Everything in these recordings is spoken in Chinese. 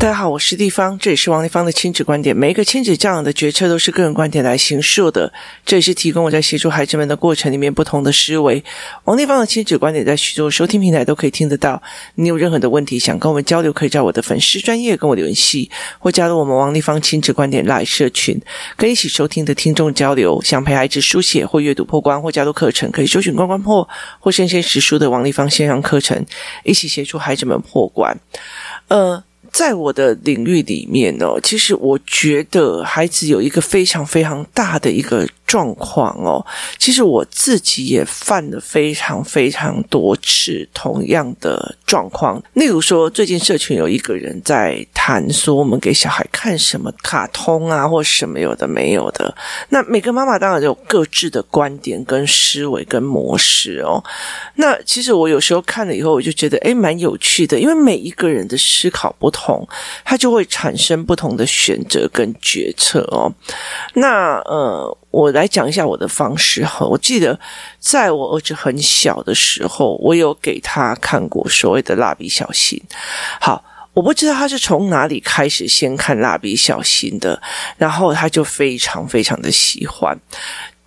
大家好，我是丽芳，这里是王丽芳的亲子观点。每一个亲子教养的决策都是个人观点来形述的，这也是提供我在协助孩子们的过程里面不同的思维。王丽芳的亲子观点在许多收听平台都可以听得到。你有任何的问题想跟我们交流，可以在我的粉丝专业跟我联系，或加入我们王丽芳亲子观点来社群，跟一起收听的听众交流。想陪孩子书写或阅读破关，或加入课程，可以搜寻关关破或生鲜识书的王丽芳线上课程，一起协助孩子们破关。呃。在我的领域里面呢，其实我觉得孩子有一个非常非常大的一个。状况哦，其实我自己也犯了非常非常多次同样的状况。例如说，最近社群有一个人在谈说，我们给小孩看什么卡通啊，或什么有的没有的。那每个妈妈当然有各自的观点、跟思维、跟模式哦。那其实我有时候看了以后，我就觉得诶，蛮有趣的，因为每一个人的思考不同，他就会产生不同的选择跟决策哦。那呃。我来来讲一下我的方式哈。我记得在我儿子很小的时候，我有给他看过所谓的蜡笔小新。好，我不知道他是从哪里开始先看蜡笔小新的，然后他就非常非常的喜欢。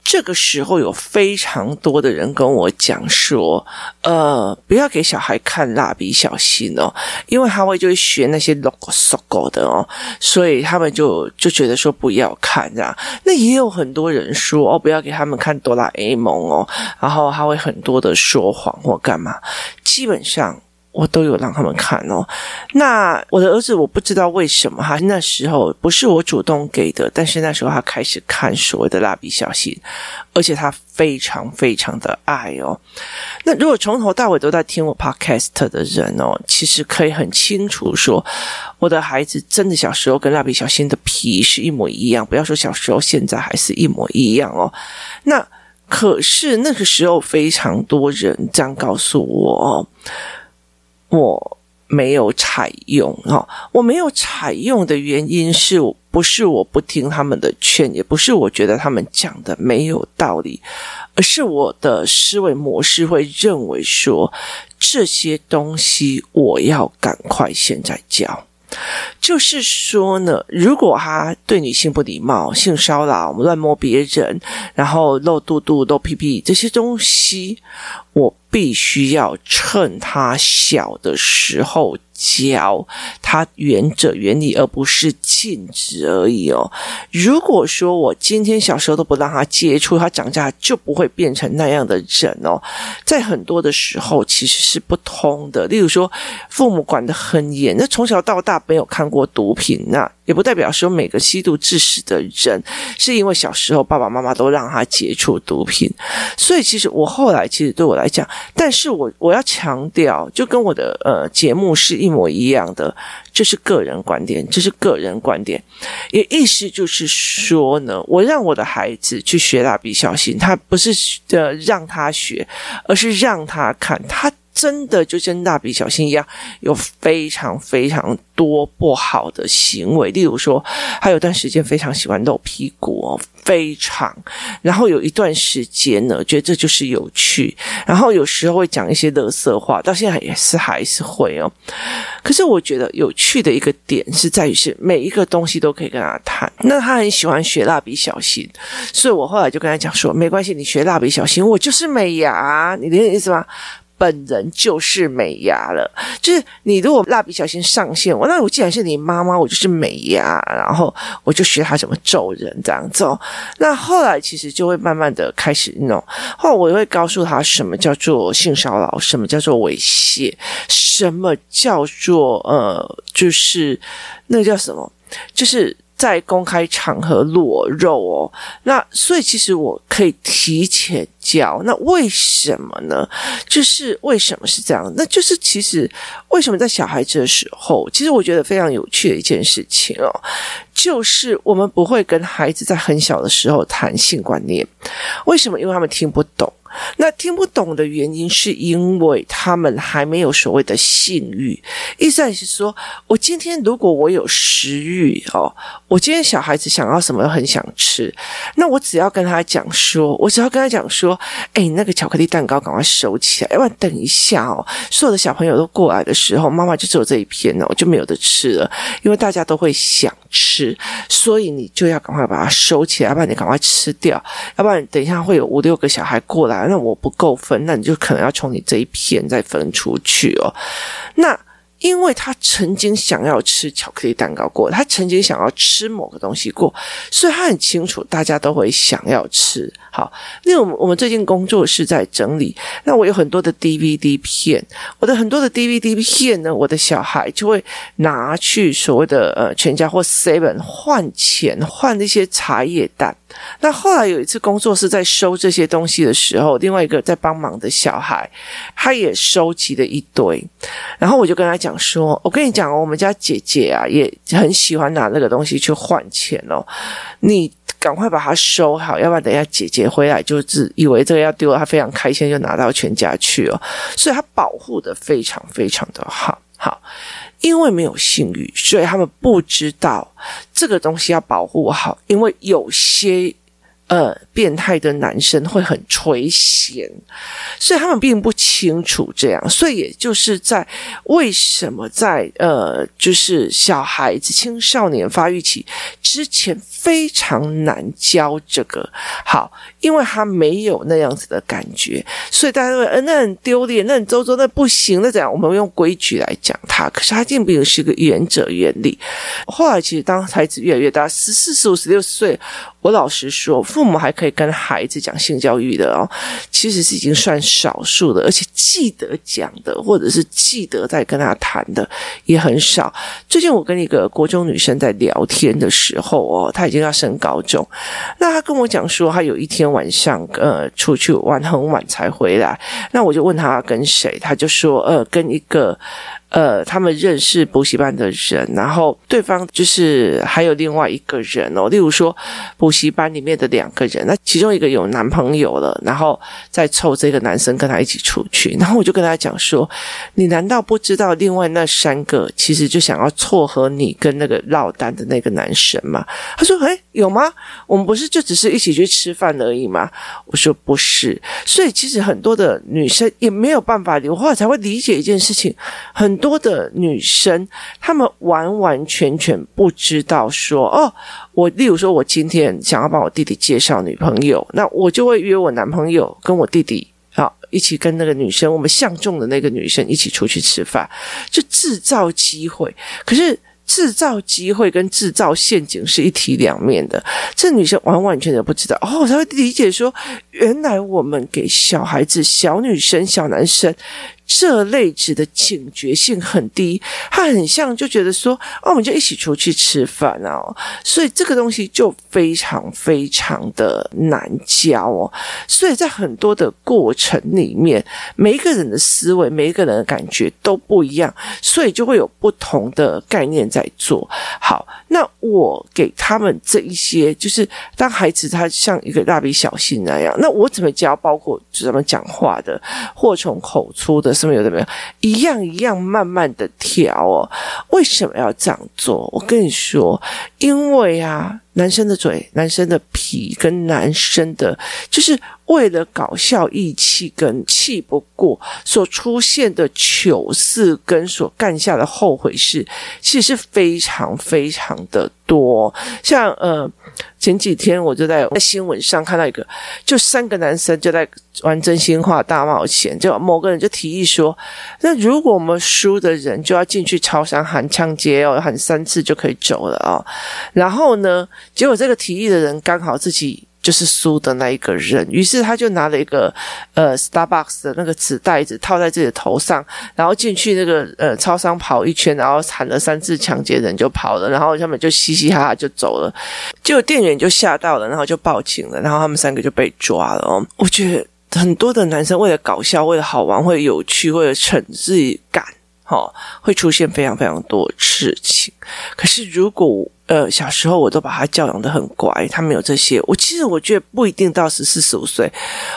这个时候有非常多的人跟我讲说，呃，不要给小孩看蜡笔小新哦，因为他会就会学那些 logo logo 的哦，所以他们就就觉得说不要看这样。那也有很多人说哦，不要给他们看哆啦 A 梦哦，然后他会很多的说谎或干嘛，基本上。我都有让他们看哦。那我的儿子，我不知道为什么哈，那时候不是我主动给的，但是那时候他开始看所谓的蜡笔小新，而且他非常非常的爱哦。那如果从头到尾都在听我 podcast 的人哦，其实可以很清楚说，我的孩子真的小时候跟蜡笔小新的皮是一模一样，不要说小时候，现在还是一模一样哦。那可是那个时候非常多人这样告诉我哦。我没有采用哈，我没有采用的原因是不是我不听他们的劝，也不是我觉得他们讲的没有道理，而是我的思维模式会认为说，这些东西我要赶快现在教。就是说呢，如果他对女性不礼貌、性骚扰、乱摸别人，然后露肚肚、露屁屁这些东西，我必须要趁他小的时候。教他原则原理，而不是禁止而已哦。如果说我今天小时候都不让他接触，他长大就不会变成那样的人哦。在很多的时候其实是不通的。例如说，父母管得很严，那从小到大没有看过毒品，那也不代表说每个吸毒致死的人是因为小时候爸爸妈妈都让他接触毒品。所以其实我后来其实对我来讲，但是我我要强调，就跟我的呃节目是。一模一样的，这是个人观点，这是个人观点。也意思就是说呢，我让我的孩子去学蜡笔小新，他不是呃让他学，而是让他看，他真的就跟蜡笔小新一样，有非常非常多不好的行为。例如说，他有段时间非常喜欢露屁股哦。非常，然后有一段时间呢，觉得这就是有趣，然后有时候会讲一些乐色话，到现在也是还是会哦。可是我觉得有趣的一个点是在于是每一个东西都可以跟他谈。那他很喜欢学蜡笔小新，所以我后来就跟他讲说，没关系，你学蜡笔小新，我就是美牙，你理解意思吗？本人就是美牙了，就是你如果蜡笔小新上线，我那我既然是你妈妈，我就是美牙，然后我就学他怎么揍人这样子。那后来其实就会慢慢的开始弄，后来我会告诉他什么叫做性骚扰，什么叫做猥亵，什么叫做呃，就是那叫什么，就是。在公开场合裸肉哦，那所以其实我可以提前教，那为什么呢？就是为什么是这样？那就是其实为什么在小孩子的时候，其实我觉得非常有趣的一件事情哦，就是我们不会跟孩子在很小的时候谈性观念，为什么？因为他们听不懂。那听不懂的原因是因为他们还没有所谓的性欲，意思是说，我今天如果我有食欲哦，我今天小孩子想要什么很想吃，那我只要跟他讲说，我只要跟他讲说，哎，那个巧克力蛋糕赶快收起来，要不然等一下哦，所有的小朋友都过来的时候，妈妈就只有这一片哦，就没有得吃了，因为大家都会想吃，所以你就要赶快把它收起来，要不然你赶快吃掉，要不然等一下会有五六个小孩过来，那我不够分，那你就可能要从你这一片再分出去哦，那。因为他曾经想要吃巧克力蛋糕过，他曾经想要吃某个东西过，所以他很清楚大家都会想要吃。好，那我们我们最近工作室在整理，那我有很多的 DVD 片，我的很多的 DVD 片呢，我的小孩就会拿去所谓的呃全家或 Seven 换钱换那些茶叶蛋。那后来有一次工作室在收这些东西的时候，另外一个在帮忙的小孩，他也收集了一堆，然后我就跟他讲。说，我跟你讲，我们家姐姐啊，也很喜欢拿那个东西去换钱哦。你赶快把它收好，要不然等一下姐姐回来就是以为这个要丢了，她非常开心，就拿到全家去哦。所以她保护得非常非常的好，好，因为没有性欲，所以他们不知道这个东西要保护好，因为有些。呃，变态的男生会很垂涎，所以他们并不清楚这样，所以也就是在为什么在呃，就是小孩子青少年发育期之前非常难教这个好，因为他没有那样子的感觉，所以大家会呃，那很丢脸，那很周周，那不行，那怎样？我们用规矩来讲他，可是他并不是一个原则原理。后来其实当孩子越来越大，十四、十五、十六岁。我老实说，父母还可以跟孩子讲性教育的哦，其实是已经算少数的，而且记得讲的，或者是记得在跟他谈的也很少。最近我跟一个国中女生在聊天的时候哦，她已经要升高中，那她跟我讲说，她有一天晚上呃出去玩很晚才回来，那我就问她跟谁，她就说呃跟一个。呃，他们认识补习班的人，然后对方就是还有另外一个人哦，例如说补习班里面的两个人，那其中一个有男朋友了，然后再凑这个男生跟他一起出去，然后我就跟他讲说，你难道不知道另外那三个其实就想要撮合你跟那个落单的那个男生吗？他说，诶，有吗？我们不是就只是一起去吃饭而已吗？我说不是，所以其实很多的女生也没有办法留，后来才会理解一件事情，很。多的女生，她们完完全全不知道说哦，我例如说，我今天想要帮我弟弟介绍女朋友，那我就会约我男朋友跟我弟弟好一起跟那个女生，我们相中的那个女生一起出去吃饭，就制造机会。可是制造机会跟制造陷阱是一体两面的，这女生完完全全不知道哦，她会理解说，原来我们给小孩子、小女生、小男生。这类子的警觉性很低，他很像就觉得说，哦，我们就一起出去吃饭哦，所以这个东西就非常非常的难教哦。所以在很多的过程里面，每一个人的思维，每一个人的感觉都不一样，所以就会有不同的概念在做。好，那我给他们这一些，就是当孩子他像一个蜡笔小新那样，那我怎么教？包括怎么讲话的，祸从口出的。什么有的没有，一样一样慢慢的调哦。为什么要这样做？我跟你说，因为啊，男生的嘴、男生的皮跟男生的，就是。为了搞笑义气跟气不过所出现的糗事跟所干下的后悔事，其实是非常非常的多。像呃前几天我就在在新闻上看到一个，就三个男生就在玩真心话大冒险，就某个人就提议说，那如果我们输的人就要进去超商喊抢劫哦，喊三次就可以走了哦。然后呢，结果这个提议的人刚好自己。就是输的那一个人，于是他就拿了一个呃 Starbucks 的那个纸袋子套在自己的头上，然后进去那个呃超商跑一圈，然后喊了三次抢劫，人就跑了，然后他们就嘻嘻哈哈就走了，结果店员就吓到了，然后就报警了，然后他们三个就被抓了哦。我觉得很多的男生为了搞笑，为了好玩，为了有趣，为了逞自己感，哈、哦，会出现非常非常多事情。可是如果呃小时候我都把他教养得很乖，他没有这些，我其实我觉得不一定到十四十五岁，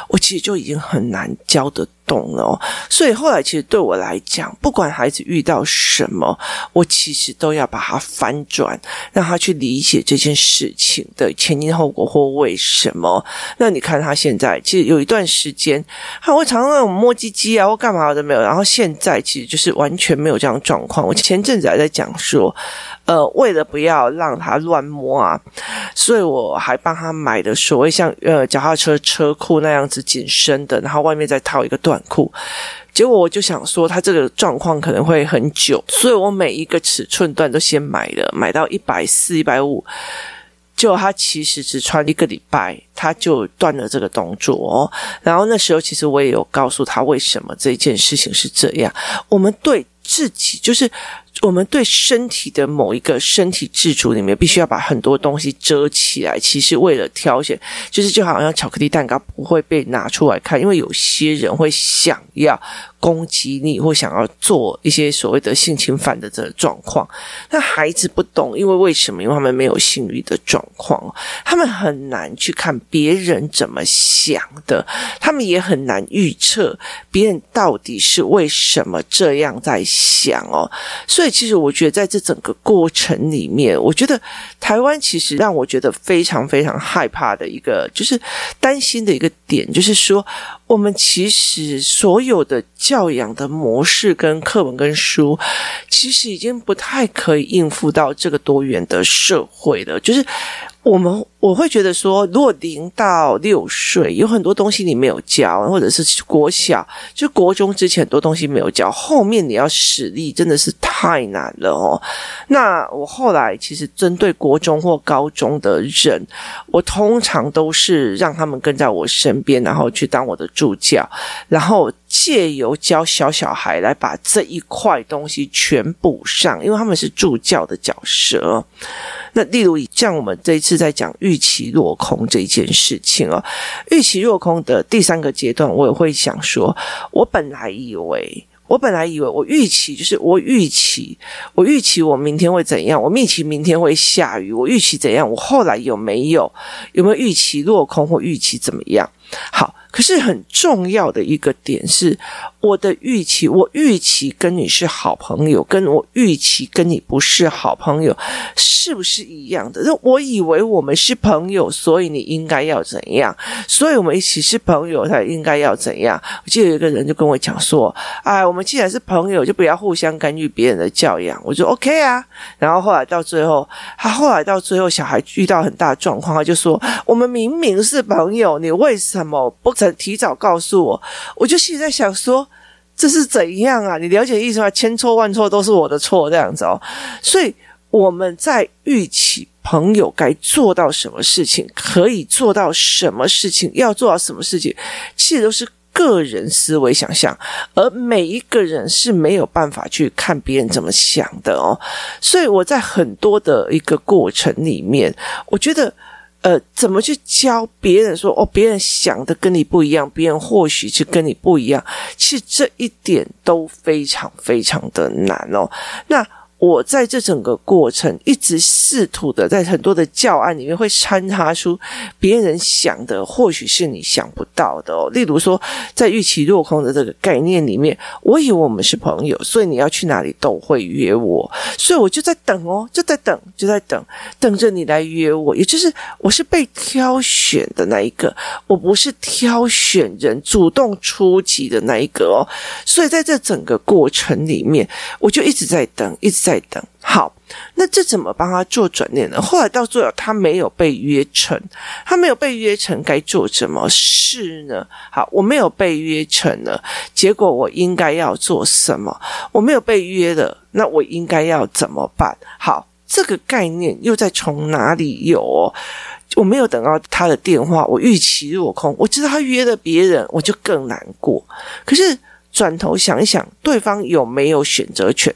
我其实就已经很难教得懂了。所以后来其实对我来讲，不管孩子遇到什么，我其实都要把他翻转，让他去理解这件事情的前因后果或为什么。那你看他现在，其实有一段时间，他会常常那种摸鸡鸡啊或干嘛都没有，然后现在其实就是完全没有这样状况。我前阵子还在讲说。呃，为了不要让他乱摸啊，所以我还帮他买的所谓像呃脚踏车车裤那样子紧身的，然后外面再套一个短裤。结果我就想说，他这个状况可能会很久，所以我每一个尺寸段都先买了，买到一百四、一百五。就他其实只穿一个礼拜，他就断了这个动作哦。然后那时候其实我也有告诉他，为什么这件事情是这样。我们对自己就是。我们对身体的某一个身体自主里面，必须要把很多东西遮起来。其实为了挑选，就是就好像巧克力蛋糕不会被拿出来看，因为有些人会想要。攻击你或想要做一些所谓的性侵犯的这状况，那孩子不懂，因为为什么？因为他们没有性欲的状况，他们很难去看别人怎么想的，他们也很难预测别人到底是为什么这样在想哦。所以，其实我觉得在这整个过程里面，我觉得台湾其实让我觉得非常非常害怕的一个，就是担心的一个点，就是说。我们其实所有的教养的模式跟课本跟书，其实已经不太可以应付到这个多元的社会了，就是。我们我会觉得说，如果零到六岁有很多东西你没有教，或者是国小就国中之前很多东西没有教，后面你要使力真的是太难了哦。那我后来其实针对国中或高中的人，我通常都是让他们跟在我身边，然后去当我的助教，然后借由教小小孩来把这一块东西全补上，因为他们是助教的角色。那例如像我们这一次在讲预期落空这一件事情哦，预期落空的第三个阶段，我也会想说，我本来以为，我本来以为，我预期就是我预期，我预期我明天会怎样，我预期明天会下雨，我预期怎样，我后来有没有有没有预期落空或预期怎么样？好。可是很重要的一个点是，我的预期，我预期跟你是好朋友，跟我预期跟你不是好朋友，是不是一样的？那我以为我们是朋友，所以你应该要怎样？所以我们一起是朋友，他应该要怎样？我记得有一个人就跟我讲说：“哎，我们既然是朋友，就不要互相干预别人的教养。”我说：“OK 啊。”然后后来到最后，他后来到最后，小孩遇到很大状况，他就说：“我们明明是朋友，你为什什么不曾？”提早告诉我，我就心里在想说，这是怎样啊？你了解意思吗？千错万错都是我的错，这样子哦。所以我们在预期朋友该做到什么事情，可以做到什么事情，要做到什么事情，其实都是个人思维想象，而每一个人是没有办法去看别人怎么想的哦。所以我在很多的一个过程里面，我觉得。呃，怎么去教别人说哦？别人想的跟你不一样，别人或许是跟你不一样。其实这一点都非常非常的难哦。那。我在这整个过程一直试图的，在很多的教案里面会掺插出别人想的，或许是你想不到的哦。例如说，在预期落空的这个概念里面，我以为我们是朋友，所以你要去哪里都会约我，所以我就在等哦，就在等，就在等，等着你来约我。也就是我是被挑选的那一个，我不是挑选人主动出击的那一个哦。所以在这整个过程里面，我就一直在等，一直。在等。好，那这怎么帮他做转念呢？后来到最后，他没有被约成，他没有被约成，该做什么事呢？好，我没有被约成了，结果我应该要做什么？我没有被约了，那我应该要怎么办？好，这个概念又在从哪里有哦？我没有等到他的电话，我预期落空，我知道他约了别人，我就更难过。可是。转头想一想，对方有没有选择权？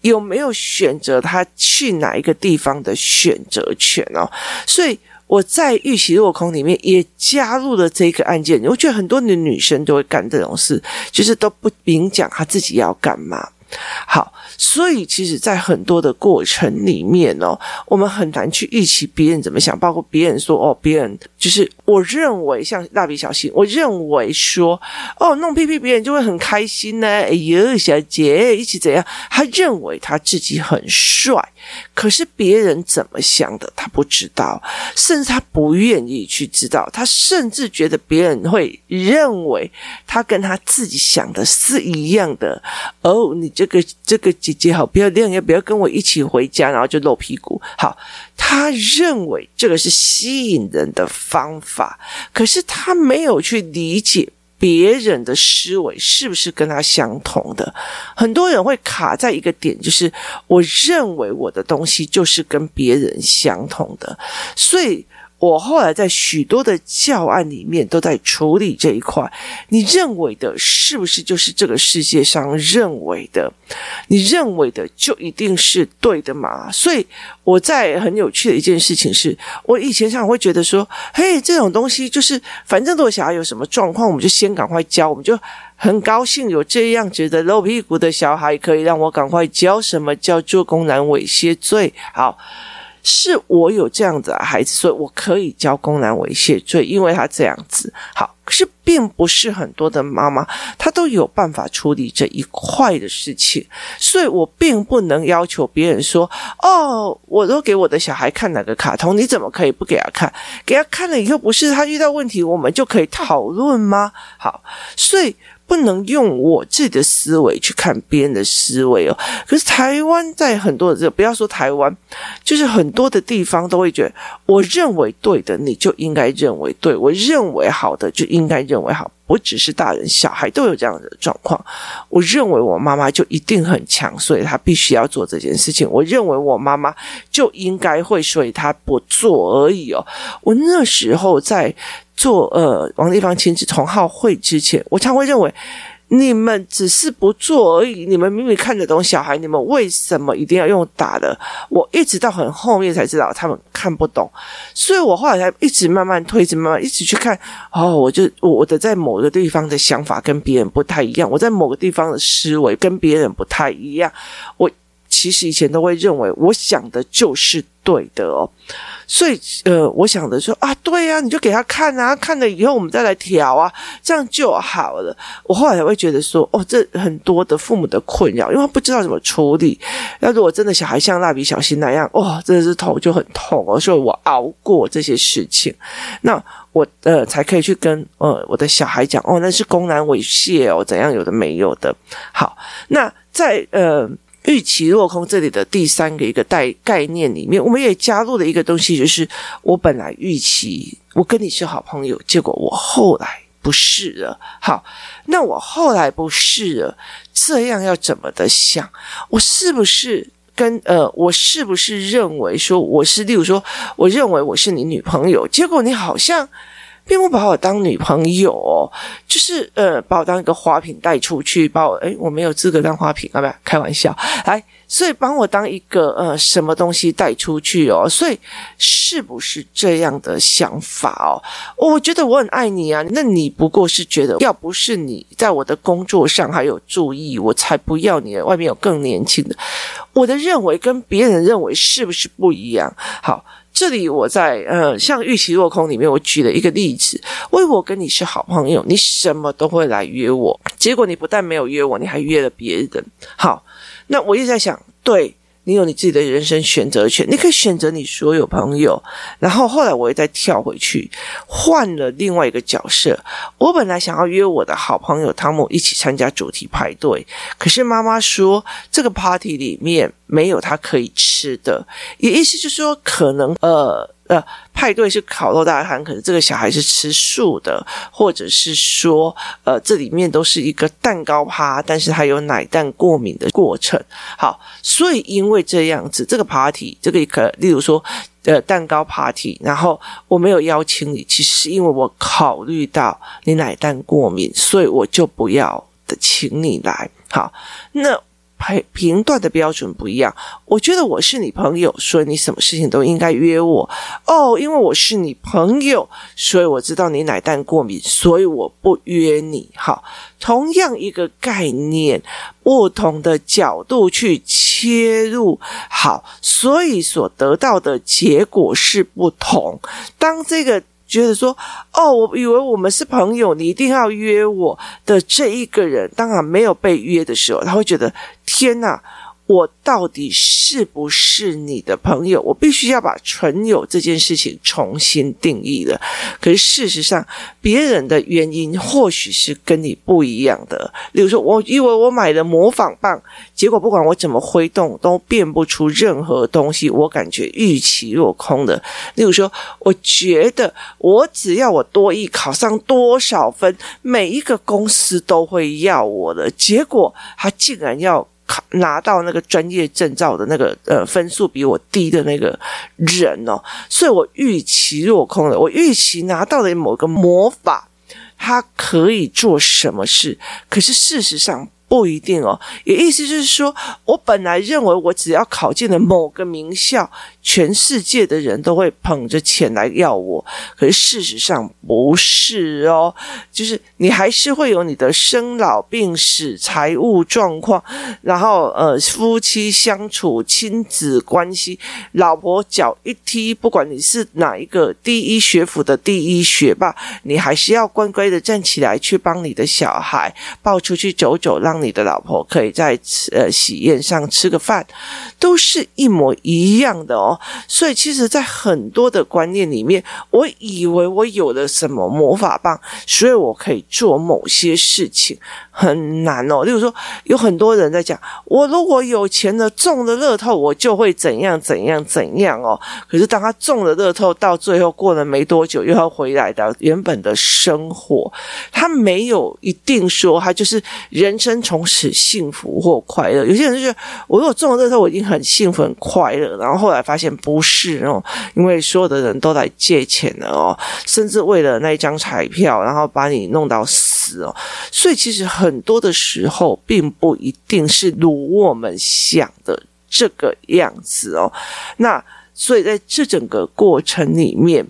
有没有选择他去哪一个地方的选择权哦？所以我在预期落空里面也加入了这个案件。我觉得很多的女生都会干这种事，就是都不明讲她自己要干嘛。好，所以其实，在很多的过程里面哦，我们很难去预期别人怎么想，包括别人说哦，别人就是我认为像蜡笔小新，我认为说哦，弄屁屁别人就会很开心呢。哎呦，小姐一起怎样？他认为他自己很帅，可是别人怎么想的，他不知道，甚至他不愿意去知道，他甚至觉得别人会认为他跟他自己想的是一样的。哦，你这个这个姐姐好漂亮，要不要跟我一起回家？然后就露屁股。好，他认为这个是吸引人的方法，可是他没有去理解别人的思维是不是跟他相同的。很多人会卡在一个点，就是我认为我的东西就是跟别人相同的，所以。我后来在许多的教案里面都在处理这一块。你认为的是不是就是这个世界上认为的？你认为的就一定是对的吗？所以我在很有趣的一件事情是，我以前常会觉得说，嘿，这种东西就是反正如果小孩有什么状况，我们就先赶快教，我们就很高兴有这样子的露屁股的小孩，可以让我赶快教。什么叫做公然猥亵罪？好。是我有这样的孩子，所以我可以教公然猥亵罪，因为他这样子好。可是并不是很多的妈妈她都有办法处理这一块的事情，所以我并不能要求别人说：“哦，我都给我的小孩看哪个卡通，你怎么可以不给他看？给他看了以后，不是他遇到问题，我们就可以讨论吗？”好，所以。不能用我自己的思维去看别人的思维哦。可是台湾在很多的这，不要说台湾，就是很多的地方都会觉得，我认为对的，你就应该认为对；我认为好的，就应该认为好。不只是大人，小孩都有这样的状况。我认为我妈妈就一定很强，所以她必须要做这件事情。我认为我妈妈就应该会，所以她不做而已哦。我那时候在。做呃王丽芳亲子同好会之前，我常会认为你们只是不做而已。你们明明看得懂小孩，你们为什么一定要用打的？我一直到很后面才知道他们看不懂，所以我后来才一直慢慢推，一直慢慢一直去看。哦，我就我的在某个地方的想法跟别人不太一样，我在某个地方的思维跟别人不太一样。我其实以前都会认为我想的就是对的哦。所以，呃，我想的说啊，对呀，你就给他看啊，看了以后我们再来调啊，这样就好了。我后来才会觉得说，哦，这很多的父母的困扰，因为不知道怎么处理。要如果真的小孩像蜡笔小新那样，哦，真的是头就很痛哦。所以我熬过这些事情，那我呃才可以去跟呃我的小孩讲，哦，那是公然猥亵哦，怎样有的没有的。好，那在呃。预期落空这里的第三个一个带概念里面，我们也加入了一个东西，就是我本来预期我跟你是好朋友，结果我后来不是了。好，那我后来不是了，这样要怎么的想？我是不是跟呃，我是不是认为说我是，例如说，我认为我是你女朋友，结果你好像。并不把我当女朋友哦，就是呃，把我当一个花瓶带出去，把我诶，我没有资格当花瓶啊，不，开玩笑，来，所以帮我当一个呃什么东西带出去哦，所以是不是这样的想法哦？我觉得我很爱你啊，那你不过是觉得要不是你在我的工作上还有注意，我才不要你，外面有更年轻的。我的认为跟别人认为是不是不一样？好。这里我在呃，像预期落空里面，我举了一个例子，为我跟你是好朋友，你什么都会来约我，结果你不但没有约我，你还约了别人。好，那我一直在想，对。你有你自己的人生选择权，你可以选择你所有朋友。然后后来我又再跳回去，换了另外一个角色。我本来想要约我的好朋友汤姆一起参加主题派对，可是妈妈说这个 party 里面没有他可以吃的，也意思就是说可能呃。呃，派对是烤肉大餐，可是这个小孩是吃素的，或者是说，呃，这里面都是一个蛋糕趴，但是他有奶蛋过敏的过程。好，所以因为这样子，这个 party，这个一个，例如说，呃，蛋糕 party，然后我没有邀请你，其实是因为我考虑到你奶蛋过敏，所以我就不要的请你来。好，那。评评断的标准不一样。我觉得我是你朋友，所以你什么事情都应该约我。哦，因为我是你朋友，所以我知道你奶蛋过敏，所以我不约你。好，同样一个概念，不同的角度去切入，好，所以所得到的结果是不同。当这个。觉得说，哦，我以为我们是朋友，你一定要约我的这一个人，当然没有被约的时候，他会觉得，天哪！我到底是不是你的朋友？我必须要把纯友这件事情重新定义了。可是事实上，别人的原因或许是跟你不一样的。例如说，我以为我买了模仿棒，结果不管我怎么挥动，都变不出任何东西，我感觉预期落空的。例如说，我觉得我只要我多一考上多少分，每一个公司都会要我的，结果他竟然要。拿到那个专业证照的那个呃分数比我低的那个人哦，所以我预期落空了。我预期拿到了某个魔法，它可以做什么事？可是事实上。不一定哦，也意思就是说，我本来认为我只要考进了某个名校，全世界的人都会捧着钱来要我。可是事实上不是哦，就是你还是会有你的生老病死、财务状况，然后呃夫妻相处、亲子关系，老婆脚一踢，不管你是哪一个第一学府的第一学霸，你还是要乖乖的站起来去帮你的小孩抱出去走走，让。你的老婆可以在呃喜宴上吃个饭，都是一模一样的哦。所以，其实，在很多的观念里面，我以为我有了什么魔法棒，所以我可以做某些事情，很难哦。例如说，有很多人在讲，我如果有钱了，中了乐透，我就会怎样怎样怎样哦。可是，当他中了乐透，到最后过了没多久，又要回来到原本的生活，他没有一定说他就是人生。从此幸福或快乐，有些人就觉得我如果中了乐透，我已经很幸福很快乐，然后后来发现不是哦，因为所有的人都来借钱了哦，甚至为了那一张彩票，然后把你弄到死哦，所以其实很多的时候，并不一定是如我们想的这个样子哦。那所以在这整个过程里面，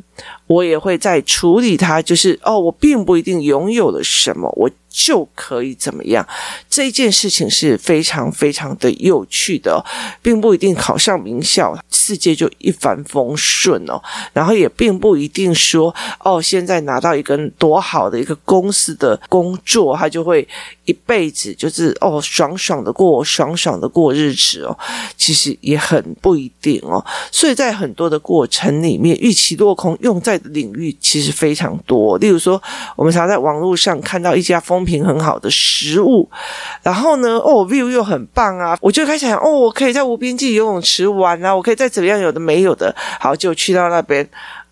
我也会在处理它，就是哦，我并不一定拥有了什么，我。就可以怎么样？这件事情是非常非常的有趣的，并不一定考上名校，世界就一帆风顺哦。然后也并不一定说哦，现在拿到一个多好的一个公司的工作，他就会一辈子就是哦爽爽的过，爽爽的过日子哦。其实也很不一定哦。所以在很多的过程里面，预期落空用在的领域其实非常多。例如说，我们常在网络上看到一家风。评很好的食物，然后呢，哦，view 又很棒啊，我就开始想，哦，我可以在无边际游泳池玩啊，我可以再怎么样有的没有的，好，就去到那边。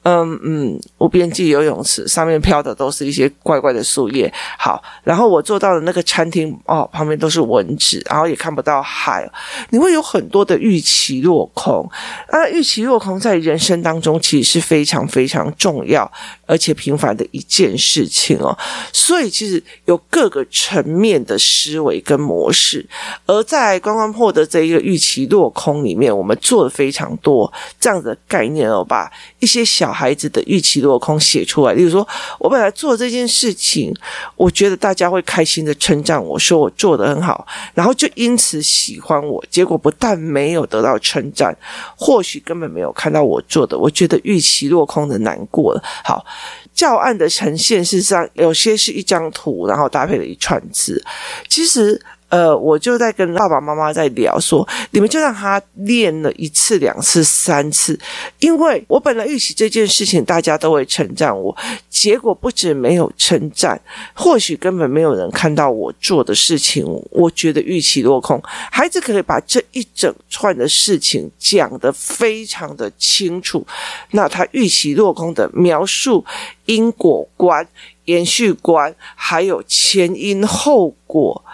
嗯嗯，无边际游泳池上面飘的都是一些怪怪的树叶。好，然后我坐到的那个餐厅哦，旁边都是蚊子，然后也看不到海。你会有很多的预期落空。那预期落空在人生当中其实是非常非常重要而且频繁的一件事情哦。所以其实有各个层面的思维跟模式。而在关关破的这一个预期落空里面，我们做了非常多这样的概念哦，把一些小。孩子的预期落空写出来，例如说，我本来做这件事情，我觉得大家会开心的称赞我说我做得很好，然后就因此喜欢我。结果不但没有得到称赞，或许根本没有看到我做的，我觉得预期落空的难过了。好，教案的呈现事实上有些是一张图，然后搭配了一串字，其实。呃，我就在跟爸爸妈妈在聊，说你们就让他练了一次、两次、三次，因为我本来预期这件事情大家都会称赞我，结果不止没有称赞，或许根本没有人看到我做的事情，我觉得预期落空。孩子可以把这一整串的事情讲得非常的清楚，那他预期落空的描述因果观、延续观，还有前因后果。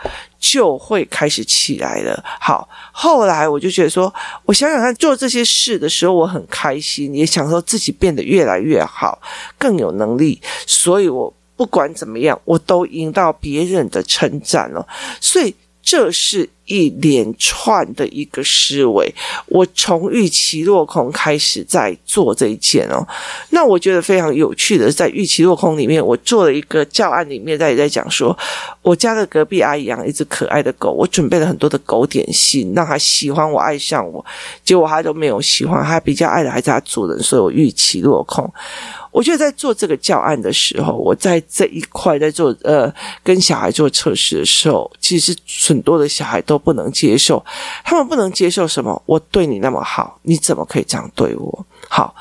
就会开始起来了。好，后来我就觉得说，我想想看，做这些事的时候，我很开心，也想说自己变得越来越好，更有能力。所以我不管怎么样，我都赢到别人的称赞了。所以这是一连串的一个思维。我从预期落空开始在做这一件哦。那我觉得非常有趣的，在预期落空里面，我做了一个教案，里面在也在讲说，我家的隔壁阿姨养一只可爱的狗，我准备了很多的狗点心，让她喜欢我，爱上我，结果她都没有喜欢，她比较爱的还是她主人，所以我预期落空。我觉得在做这个教案的时候，我在这一块在做呃跟小孩做测试的时候，其实很多的小孩都不能接受，他们不能接受什么？我对你那么好，你怎么可以这样对我？好。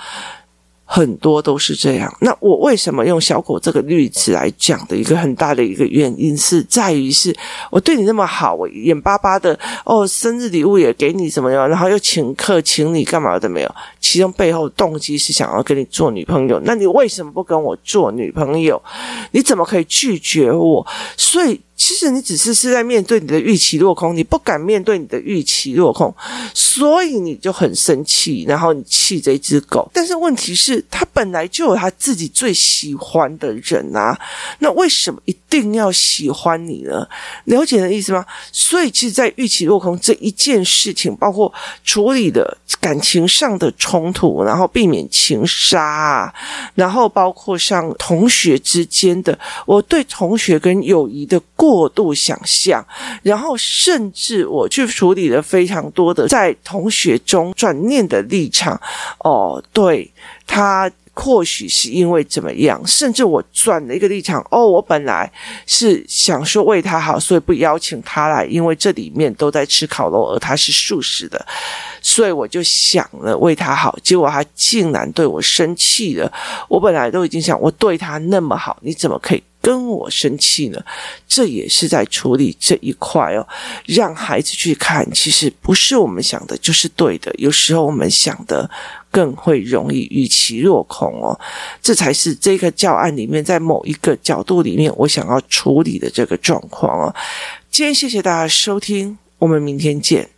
很多都是这样。那我为什么用小狗这个例子来讲的一个很大的一个原因是在于是我对你那么好，我眼巴巴的哦，生日礼物也给你怎么样，然后又请客请你干嘛的没有？其中背后动机是想要跟你做女朋友。那你为什么不跟我做女朋友？你怎么可以拒绝我？所以。其实你只是是在面对你的预期落空，你不敢面对你的预期落空，所以你就很生气，然后你气这只狗。但是问题是，他本来就有他自己最喜欢的人啊，那为什么一定要喜欢你呢？了解的意思吗？所以，其实，在预期落空这一件事情，包括处理的感情上的冲突，然后避免情杀，然后包括像同学之间的，我对同学跟友谊的过。过度想象，然后甚至我去处理了非常多的在同学中转念的立场。哦，对，他或许是因为怎么样，甚至我转了一个立场。哦，我本来是想说为他好，所以不邀请他来，因为这里面都在吃烤肉，而他是素食的，所以我就想了为他好，结果他竟然对我生气了。我本来都已经想，我对他那么好，你怎么可以？跟我生气呢，这也是在处理这一块哦，让孩子去看，其实不是我们想的就是对的，有时候我们想的更会容易预期落空哦，这才是这个教案里面在某一个角度里面我想要处理的这个状况哦。今天谢谢大家收听，我们明天见。